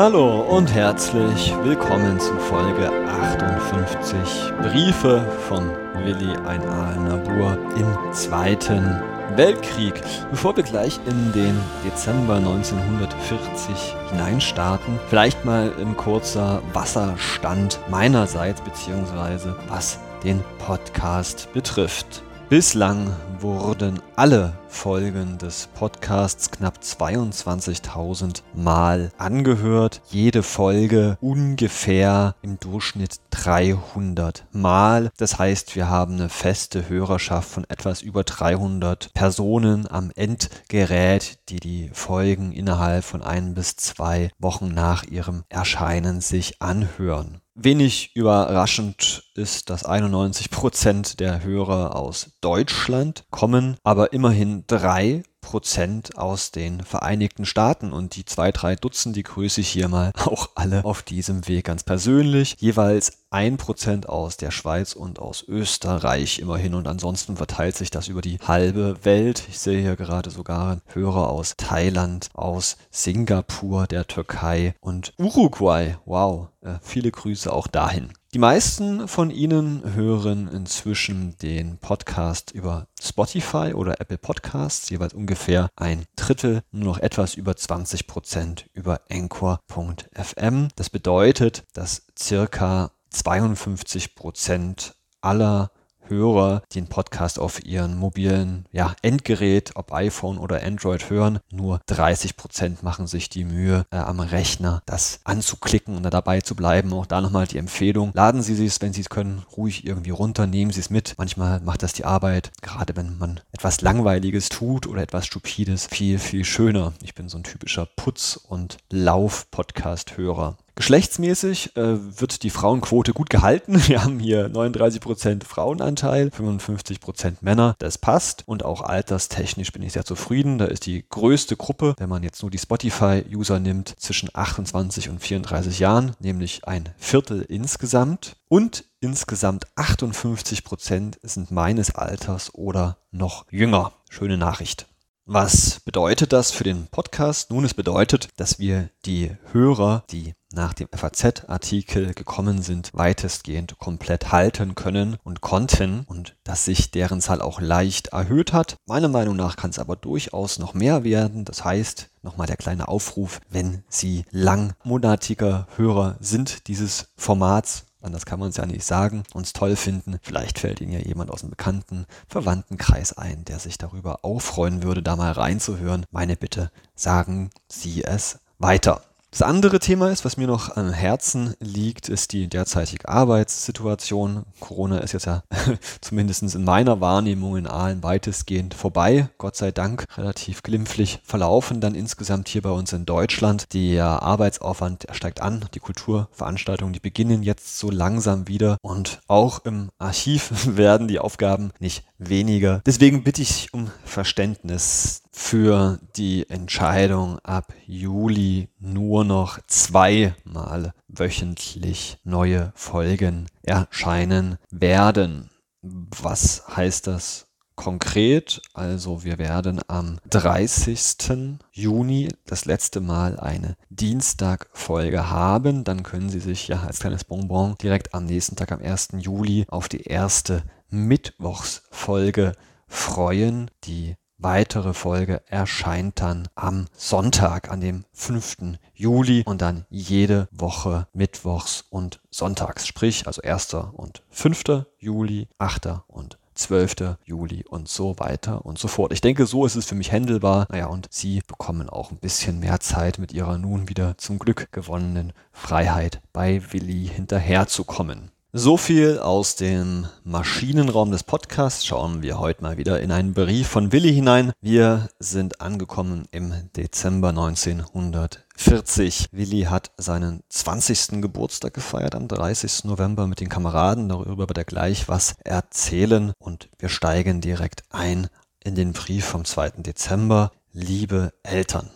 Hallo und herzlich willkommen zu Folge 58 Briefe von Willi ein Aal-Nabur im Zweiten Weltkrieg. Bevor wir gleich in den Dezember 1940 hineinstarten, vielleicht mal ein kurzer Wasserstand meinerseits beziehungsweise was den Podcast betrifft. Bislang wurden alle Folgen des Podcasts knapp 22.000 Mal angehört. Jede Folge ungefähr im Durchschnitt 300 Mal. Das heißt, wir haben eine feste Hörerschaft von etwas über 300 Personen am Endgerät, die die Folgen innerhalb von ein bis zwei Wochen nach ihrem Erscheinen sich anhören. Wenig überraschend ist, dass 91 Prozent der Hörer aus Deutschland kommen, aber immerhin drei Prozent aus den Vereinigten Staaten und die zwei, drei Dutzend, die grüße ich hier mal auch alle auf diesem Weg ganz persönlich. Jeweils ein Prozent aus der Schweiz und aus Österreich immerhin und ansonsten verteilt sich das über die halbe Welt. Ich sehe hier gerade sogar Hörer aus Thailand, aus Singapur, der Türkei und Uruguay. Wow, äh, viele Grüße auch dahin. Die meisten von Ihnen hören inzwischen den Podcast über Spotify oder Apple Podcasts, jeweils ungefähr ein Drittel, nur noch etwas über 20 Prozent über Anchor.fm. Das bedeutet, dass circa 52 Prozent aller Hörer den Podcast auf ihren mobilen ja, Endgerät, ob iPhone oder Android hören. Nur 30 Prozent machen sich die Mühe, äh, am Rechner das anzuklicken und da dabei zu bleiben. Auch da nochmal die Empfehlung. Laden Sie es, wenn Sie es können, ruhig irgendwie runter, nehmen Sie es mit. Manchmal macht das die Arbeit, gerade wenn man etwas Langweiliges tut oder etwas Stupides, viel, viel schöner. Ich bin so ein typischer Putz- und Lauf-Podcast-Hörer. Geschlechtsmäßig äh, wird die Frauenquote gut gehalten. Wir haben hier 39% Frauenanteil, 55% Männer. Das passt. Und auch alterstechnisch bin ich sehr zufrieden. Da ist die größte Gruppe, wenn man jetzt nur die Spotify-User nimmt, zwischen 28 und 34 Jahren, nämlich ein Viertel insgesamt. Und insgesamt 58% sind meines Alters oder noch jünger. Schöne Nachricht. Was bedeutet das für den Podcast? Nun, es bedeutet, dass wir die Hörer, die nach dem FAZ-Artikel gekommen sind, weitestgehend komplett halten können und konnten und dass sich deren Zahl auch leicht erhöht hat. Meiner Meinung nach kann es aber durchaus noch mehr werden. Das heißt, nochmal der kleine Aufruf, wenn Sie langmonatiger Hörer sind dieses Formats, anders kann man es ja nicht sagen, uns toll finden. Vielleicht fällt Ihnen ja jemand aus dem bekannten Verwandtenkreis ein, der sich darüber auch freuen würde, da mal reinzuhören. Meine Bitte, sagen Sie es weiter. Das andere Thema ist, was mir noch am Herzen liegt, ist die derzeitige Arbeitssituation. Corona ist jetzt ja zumindest in meiner Wahrnehmung in Aalen weitestgehend vorbei. Gott sei Dank relativ glimpflich verlaufen dann insgesamt hier bei uns in Deutschland. Der Arbeitsaufwand steigt an. Die Kulturveranstaltungen, die beginnen jetzt so langsam wieder. Und auch im Archiv werden die Aufgaben nicht weniger. Deswegen bitte ich um Verständnis für die Entscheidung ab Juli nur noch zweimal wöchentlich neue Folgen erscheinen werden. Was heißt das konkret? Also wir werden am 30. Juni das letzte Mal eine Dienstagfolge haben. Dann können Sie sich ja als kleines Bonbon direkt am nächsten Tag, am 1. Juli, auf die erste Mittwochsfolge freuen. Die weitere Folge erscheint dann am Sonntag, an dem 5. Juli und dann jede Woche Mittwochs und Sonntags, sprich also 1. und 5. Juli, 8. und 12. Juli und so weiter und so fort. Ich denke, so ist es für mich händelbar. Naja, und Sie bekommen auch ein bisschen mehr Zeit mit Ihrer nun wieder zum Glück gewonnenen Freiheit bei Willi hinterherzukommen. So viel aus dem Maschinenraum des Podcasts. Schauen wir heute mal wieder in einen Brief von Willi hinein. Wir sind angekommen im Dezember 1940. Willi hat seinen 20. Geburtstag gefeiert am 30. November mit den Kameraden. Darüber wird er gleich was erzählen. Und wir steigen direkt ein in den Brief vom 2. Dezember. Liebe Eltern.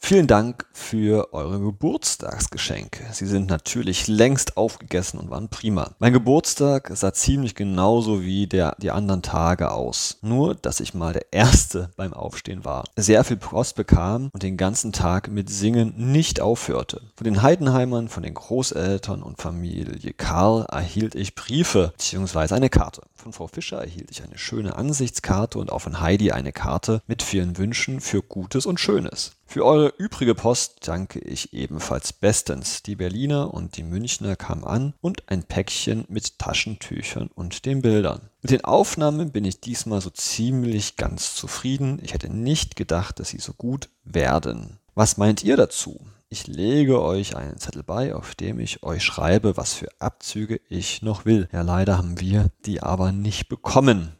Vielen Dank für eure Geburtstagsgeschenke. Sie sind natürlich längst aufgegessen und waren prima. Mein Geburtstag sah ziemlich genauso wie der, die anderen Tage aus. Nur, dass ich mal der Erste beim Aufstehen war. Sehr viel Post bekam und den ganzen Tag mit Singen nicht aufhörte. Von den Heidenheimern, von den Großeltern und Familie Karl erhielt ich Briefe bzw. eine Karte. Von Frau Fischer erhielt ich eine schöne Ansichtskarte und auch von Heidi eine Karte mit vielen Wünschen für Gutes und Schönes. Für eure übrige Post danke ich ebenfalls bestens. Die Berliner und die Münchner kamen an und ein Päckchen mit Taschentüchern und den Bildern. Mit den Aufnahmen bin ich diesmal so ziemlich ganz zufrieden. Ich hätte nicht gedacht, dass sie so gut werden. Was meint ihr dazu? Ich lege euch einen Zettel bei, auf dem ich euch schreibe, was für Abzüge ich noch will. Ja, leider haben wir die aber nicht bekommen.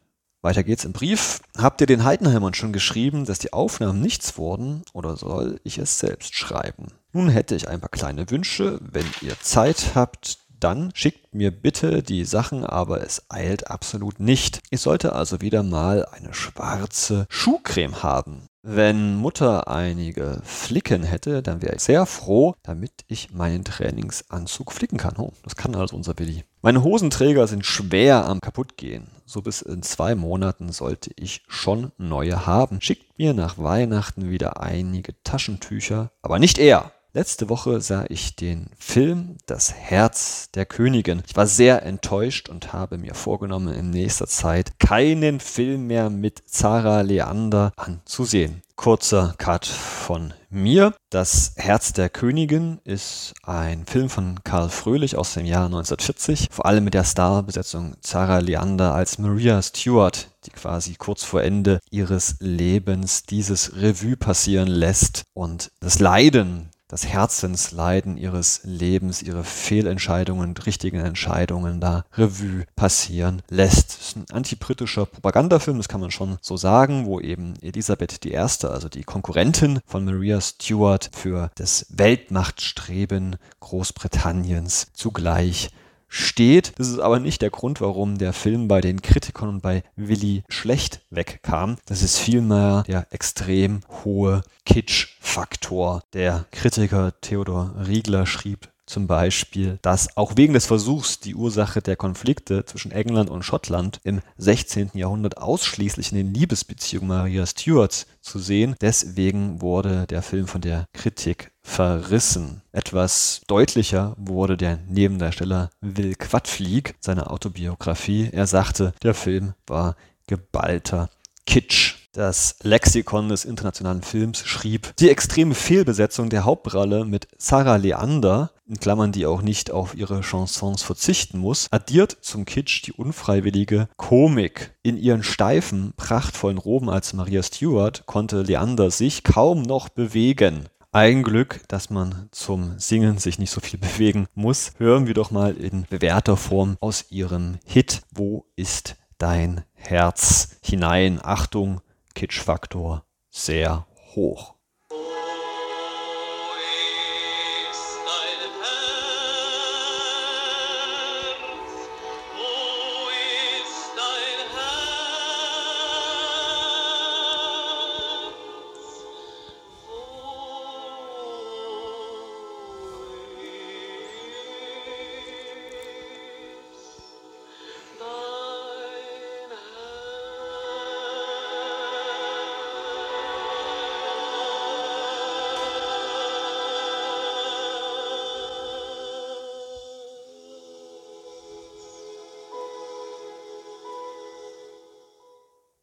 Weiter geht's im Brief. Habt ihr den Heidenheimern schon geschrieben, dass die Aufnahmen nichts wurden oder soll ich es selbst schreiben? Nun hätte ich ein paar kleine Wünsche. Wenn ihr Zeit habt, dann schickt mir bitte die Sachen, aber es eilt absolut nicht. Ich sollte also wieder mal eine schwarze Schuhcreme haben. Wenn Mutter einige Flicken hätte, dann wäre ich sehr froh, damit ich meinen Trainingsanzug flicken kann. Oh, das kann also unser Billy. Meine Hosenträger sind schwer am kaputtgehen. So bis in zwei Monaten sollte ich schon neue haben. Schickt mir nach Weihnachten wieder einige Taschentücher, aber nicht er. Letzte Woche sah ich den Film Das Herz der Königin. Ich war sehr enttäuscht und habe mir vorgenommen, in nächster Zeit keinen Film mehr mit Zara Leander anzusehen. Kurzer Cut von mir. Das Herz der Königin ist ein Film von Karl Fröhlich aus dem Jahr 1940, vor allem mit der Starbesetzung Zara Leander als Maria Stewart, die quasi kurz vor Ende ihres Lebens dieses Revue passieren lässt und das Leiden das Herzensleiden ihres Lebens, ihre Fehlentscheidungen richtigen Entscheidungen da Revue passieren lässt. Es ist ein antibritischer Propagandafilm, das kann man schon so sagen, wo eben Elisabeth I., also die Konkurrentin von Maria Stuart, für das Weltmachtstreben Großbritanniens zugleich steht. Das ist aber nicht der Grund, warum der Film bei den Kritikern und bei Willi schlecht wegkam. Das ist vielmehr der extrem hohe Kitsch-Faktor. Der Kritiker Theodor Riegler schrieb zum Beispiel, dass auch wegen des Versuchs, die Ursache der Konflikte zwischen England und Schottland im 16. Jahrhundert ausschließlich in den Liebesbeziehungen Maria Stuarts zu sehen, deswegen wurde der Film von der Kritik verrissen. Etwas deutlicher wurde der Nebendarsteller Will Quadflieg seiner Autobiografie. Er sagte, der Film war geballter Kitsch. Das Lexikon des internationalen Films schrieb, die extreme Fehlbesetzung der Hauptrolle mit Sarah Leander, in Klammern, die auch nicht auf ihre Chansons verzichten muss, addiert zum Kitsch die unfreiwillige Komik. In ihren steifen, prachtvollen Roben als Maria Stewart konnte Leander sich kaum noch bewegen. Ein Glück, dass man zum Singen sich nicht so viel bewegen muss. Hören wir doch mal in bewährter Form aus ihrem Hit Wo ist dein Herz hinein? Achtung, Kitschfaktor sehr hoch.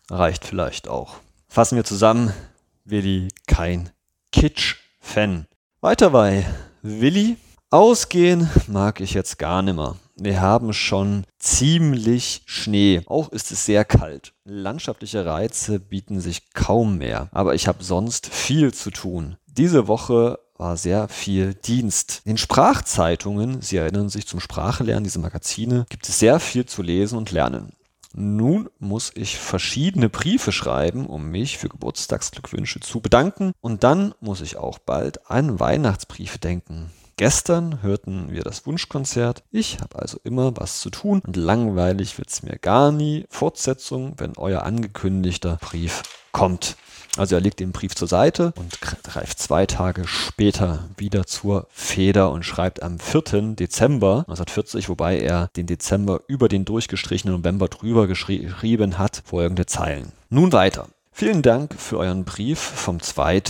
Reicht vielleicht auch. Fassen wir zusammen, Willi kein Kitsch-Fan. Weiter bei Willi. Ausgehen mag ich jetzt gar nimmer. Wir haben schon ziemlich Schnee. Auch ist es sehr kalt. Landschaftliche Reize bieten sich kaum mehr. Aber ich habe sonst viel zu tun. Diese Woche war sehr viel Dienst. In Sprachzeitungen, Sie erinnern sich zum Sprachelernen, diese Magazine, gibt es sehr viel zu lesen und lernen. Nun muss ich verschiedene Briefe schreiben, um mich für Geburtstagsglückwünsche zu bedanken. Und dann muss ich auch bald an Weihnachtsbriefe denken. Gestern hörten wir das Wunschkonzert. Ich habe also immer was zu tun und langweilig wird es mir gar nie. Fortsetzung, wenn euer angekündigter Brief kommt. Also er legt den Brief zur Seite und greift zwei Tage später wieder zur Feder und schreibt am 4. Dezember 1940, wobei er den Dezember über den durchgestrichenen November drüber geschrieben hat, folgende Zeilen. Nun weiter. Vielen Dank für euren Brief vom 2.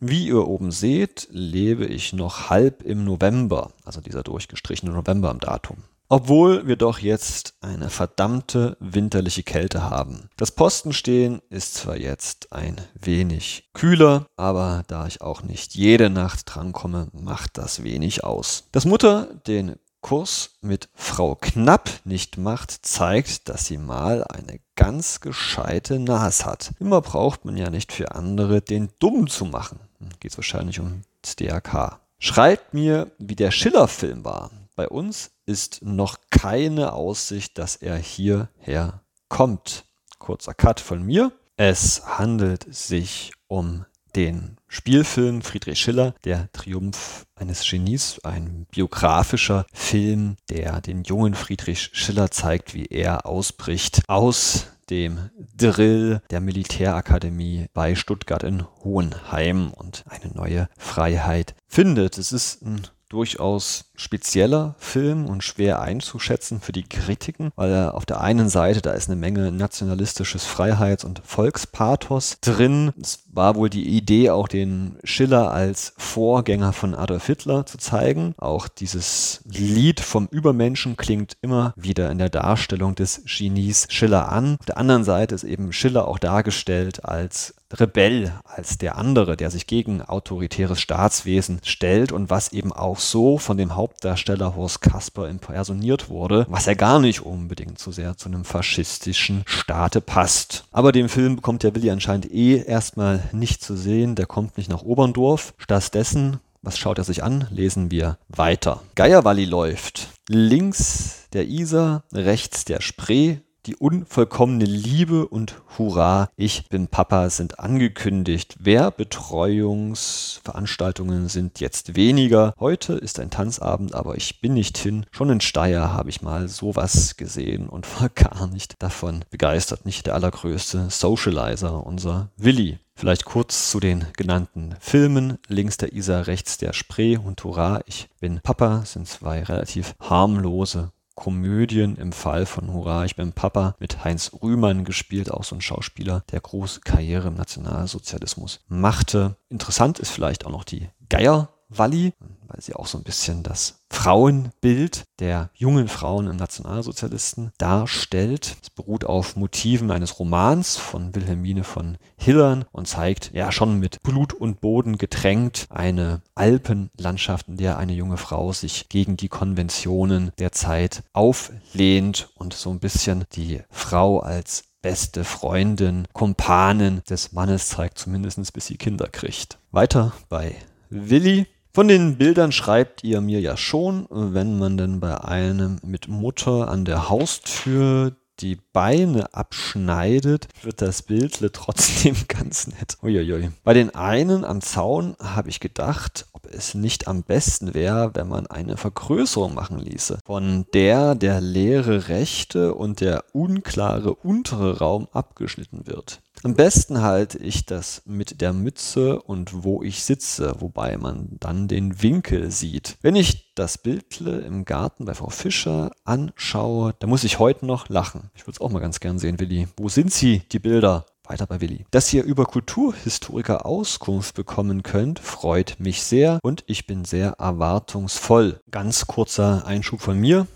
Wie ihr oben seht, lebe ich noch halb im November, also dieser durchgestrichene November am Datum. Obwohl wir doch jetzt eine verdammte winterliche Kälte haben. Das Postenstehen ist zwar jetzt ein wenig kühler, aber da ich auch nicht jede Nacht drankomme, macht das wenig aus. Dass Mutter den Kurs mit Frau Knapp nicht macht, zeigt, dass sie mal eine ganz gescheite Nas hat. Immer braucht man ja nicht für andere den Dumm zu machen. Geht es wahrscheinlich um DRK. Schreibt mir, wie der Schiller-Film war. Bei uns ist noch keine Aussicht, dass er hierher kommt. Kurzer Cut von mir. Es handelt sich um den Spielfilm Friedrich Schiller, Der Triumph eines Genies, ein biografischer Film, der den jungen Friedrich Schiller zeigt, wie er ausbricht aus dem Drill der Militärakademie bei Stuttgart in Hohenheim und eine neue Freiheit findet. Es ist ein durchaus spezieller Film und schwer einzuschätzen für die Kritiken, weil auf der einen Seite, da ist eine Menge nationalistisches Freiheits- und Volkspathos drin. Es war wohl die Idee, auch den Schiller als Vorgänger von Adolf Hitler zu zeigen. Auch dieses Lied vom Übermenschen klingt immer wieder in der Darstellung des Genies Schiller an. Auf der anderen Seite ist eben Schiller auch dargestellt als Rebell, als der andere, der sich gegen autoritäres Staatswesen stellt und was eben auch so von dem Hauptdarsteller Horst Kasper impersoniert wurde, was ja gar nicht unbedingt so sehr zu einem faschistischen Staate passt. Aber den Film bekommt der Willi anscheinend eh erstmal nicht zu sehen, der kommt nicht nach Oberndorf. Stattdessen was schaut er sich an? Lesen wir weiter. Geierwalli läuft. Links der Isar, rechts der Spree, die unvollkommene Liebe und Hurra, ich bin Papa sind angekündigt. Wehrbetreuungsveranstaltungen sind jetzt weniger. Heute ist ein Tanzabend, aber ich bin nicht hin. Schon in Steyr habe ich mal sowas gesehen und war gar nicht davon begeistert. Nicht der allergrößte Socializer, unser Willi. Vielleicht kurz zu den genannten Filmen. Links der Isar, rechts der Spree und Hurra, ich bin Papa sind zwei relativ harmlose Komödien im Fall von Hurra, ich bin Papa mit Heinz Rühmann gespielt, auch so ein Schauspieler, der große Karriere im Nationalsozialismus machte. Interessant ist vielleicht auch noch die Geier Walli, weil sie auch so ein bisschen das Frauenbild der jungen Frauen im Nationalsozialisten darstellt. Es beruht auf Motiven eines Romans von Wilhelmine von Hillern und zeigt ja schon mit Blut und Boden getränkt eine Alpenlandschaft, in der eine junge Frau sich gegen die Konventionen der Zeit auflehnt und so ein bisschen die Frau als beste Freundin, Kumpanin des Mannes zeigt, zumindest bis sie Kinder kriegt. Weiter bei Willi von den Bildern schreibt ihr mir ja schon, wenn man denn bei einem mit Mutter an der Haustür die Beine abschneidet, wird das Bild trotzdem ganz nett. Uiuiui. Bei den einen am Zaun habe ich gedacht, ob es nicht am besten wäre, wenn man eine Vergrößerung machen ließe, von der der leere rechte und der unklare untere Raum abgeschnitten wird. Am besten halte ich das mit der Mütze und wo ich sitze, wobei man dann den Winkel sieht. Wenn ich das Bildle im Garten bei Frau Fischer anschaue, da muss ich heute noch lachen. Ich würde es auch mal ganz gern sehen, Willi. Wo sind sie, die Bilder? Weiter bei Willi. Dass ihr über Kulturhistoriker Auskunft bekommen könnt, freut mich sehr und ich bin sehr erwartungsvoll. Ganz kurzer Einschub von mir.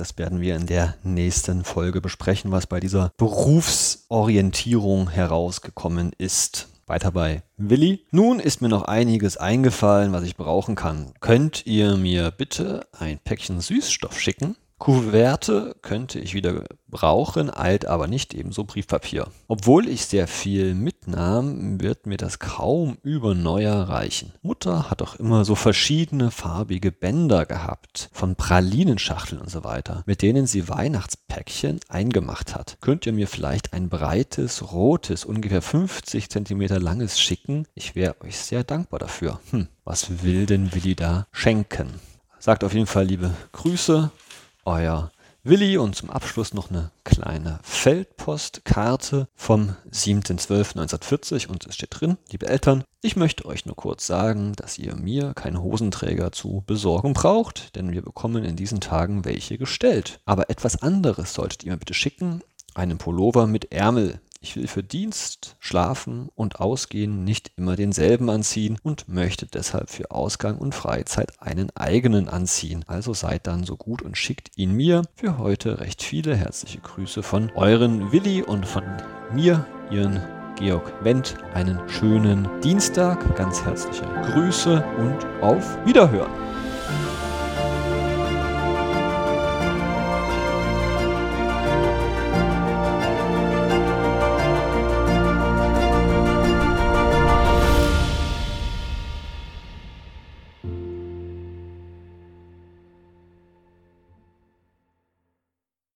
Das werden wir in der nächsten Folge besprechen, was bei dieser Berufsorientierung herausgekommen ist. Weiter bei Willi. Nun ist mir noch einiges eingefallen, was ich brauchen kann. Könnt ihr mir bitte ein Päckchen Süßstoff schicken? Kuverte könnte ich wieder brauchen, alt aber nicht, ebenso Briefpapier. Obwohl ich sehr viel mitnahm, wird mir das kaum über Neuer reichen. Mutter hat doch immer so verschiedene farbige Bänder gehabt, von Pralinenschachteln und so weiter, mit denen sie Weihnachtspäckchen eingemacht hat. Könnt ihr mir vielleicht ein breites, rotes, ungefähr 50 cm langes schicken? Ich wäre euch sehr dankbar dafür. Hm, was will denn Willi da schenken? Sagt auf jeden Fall liebe Grüße euer Willi und zum Abschluss noch eine kleine Feldpostkarte vom 7.12.1940 und es steht drin, liebe Eltern, ich möchte euch nur kurz sagen, dass ihr mir keine Hosenträger zu besorgen braucht, denn wir bekommen in diesen Tagen welche gestellt. Aber etwas anderes solltet ihr mir bitte schicken, einen Pullover mit Ärmel. Ich will für Dienst, Schlafen und Ausgehen nicht immer denselben anziehen und möchte deshalb für Ausgang und Freizeit einen eigenen anziehen. Also seid dann so gut und schickt ihn mir. Für heute recht viele herzliche Grüße von euren Willi und von mir, ihren Georg Wendt. Einen schönen Dienstag, ganz herzliche Grüße und auf Wiederhören.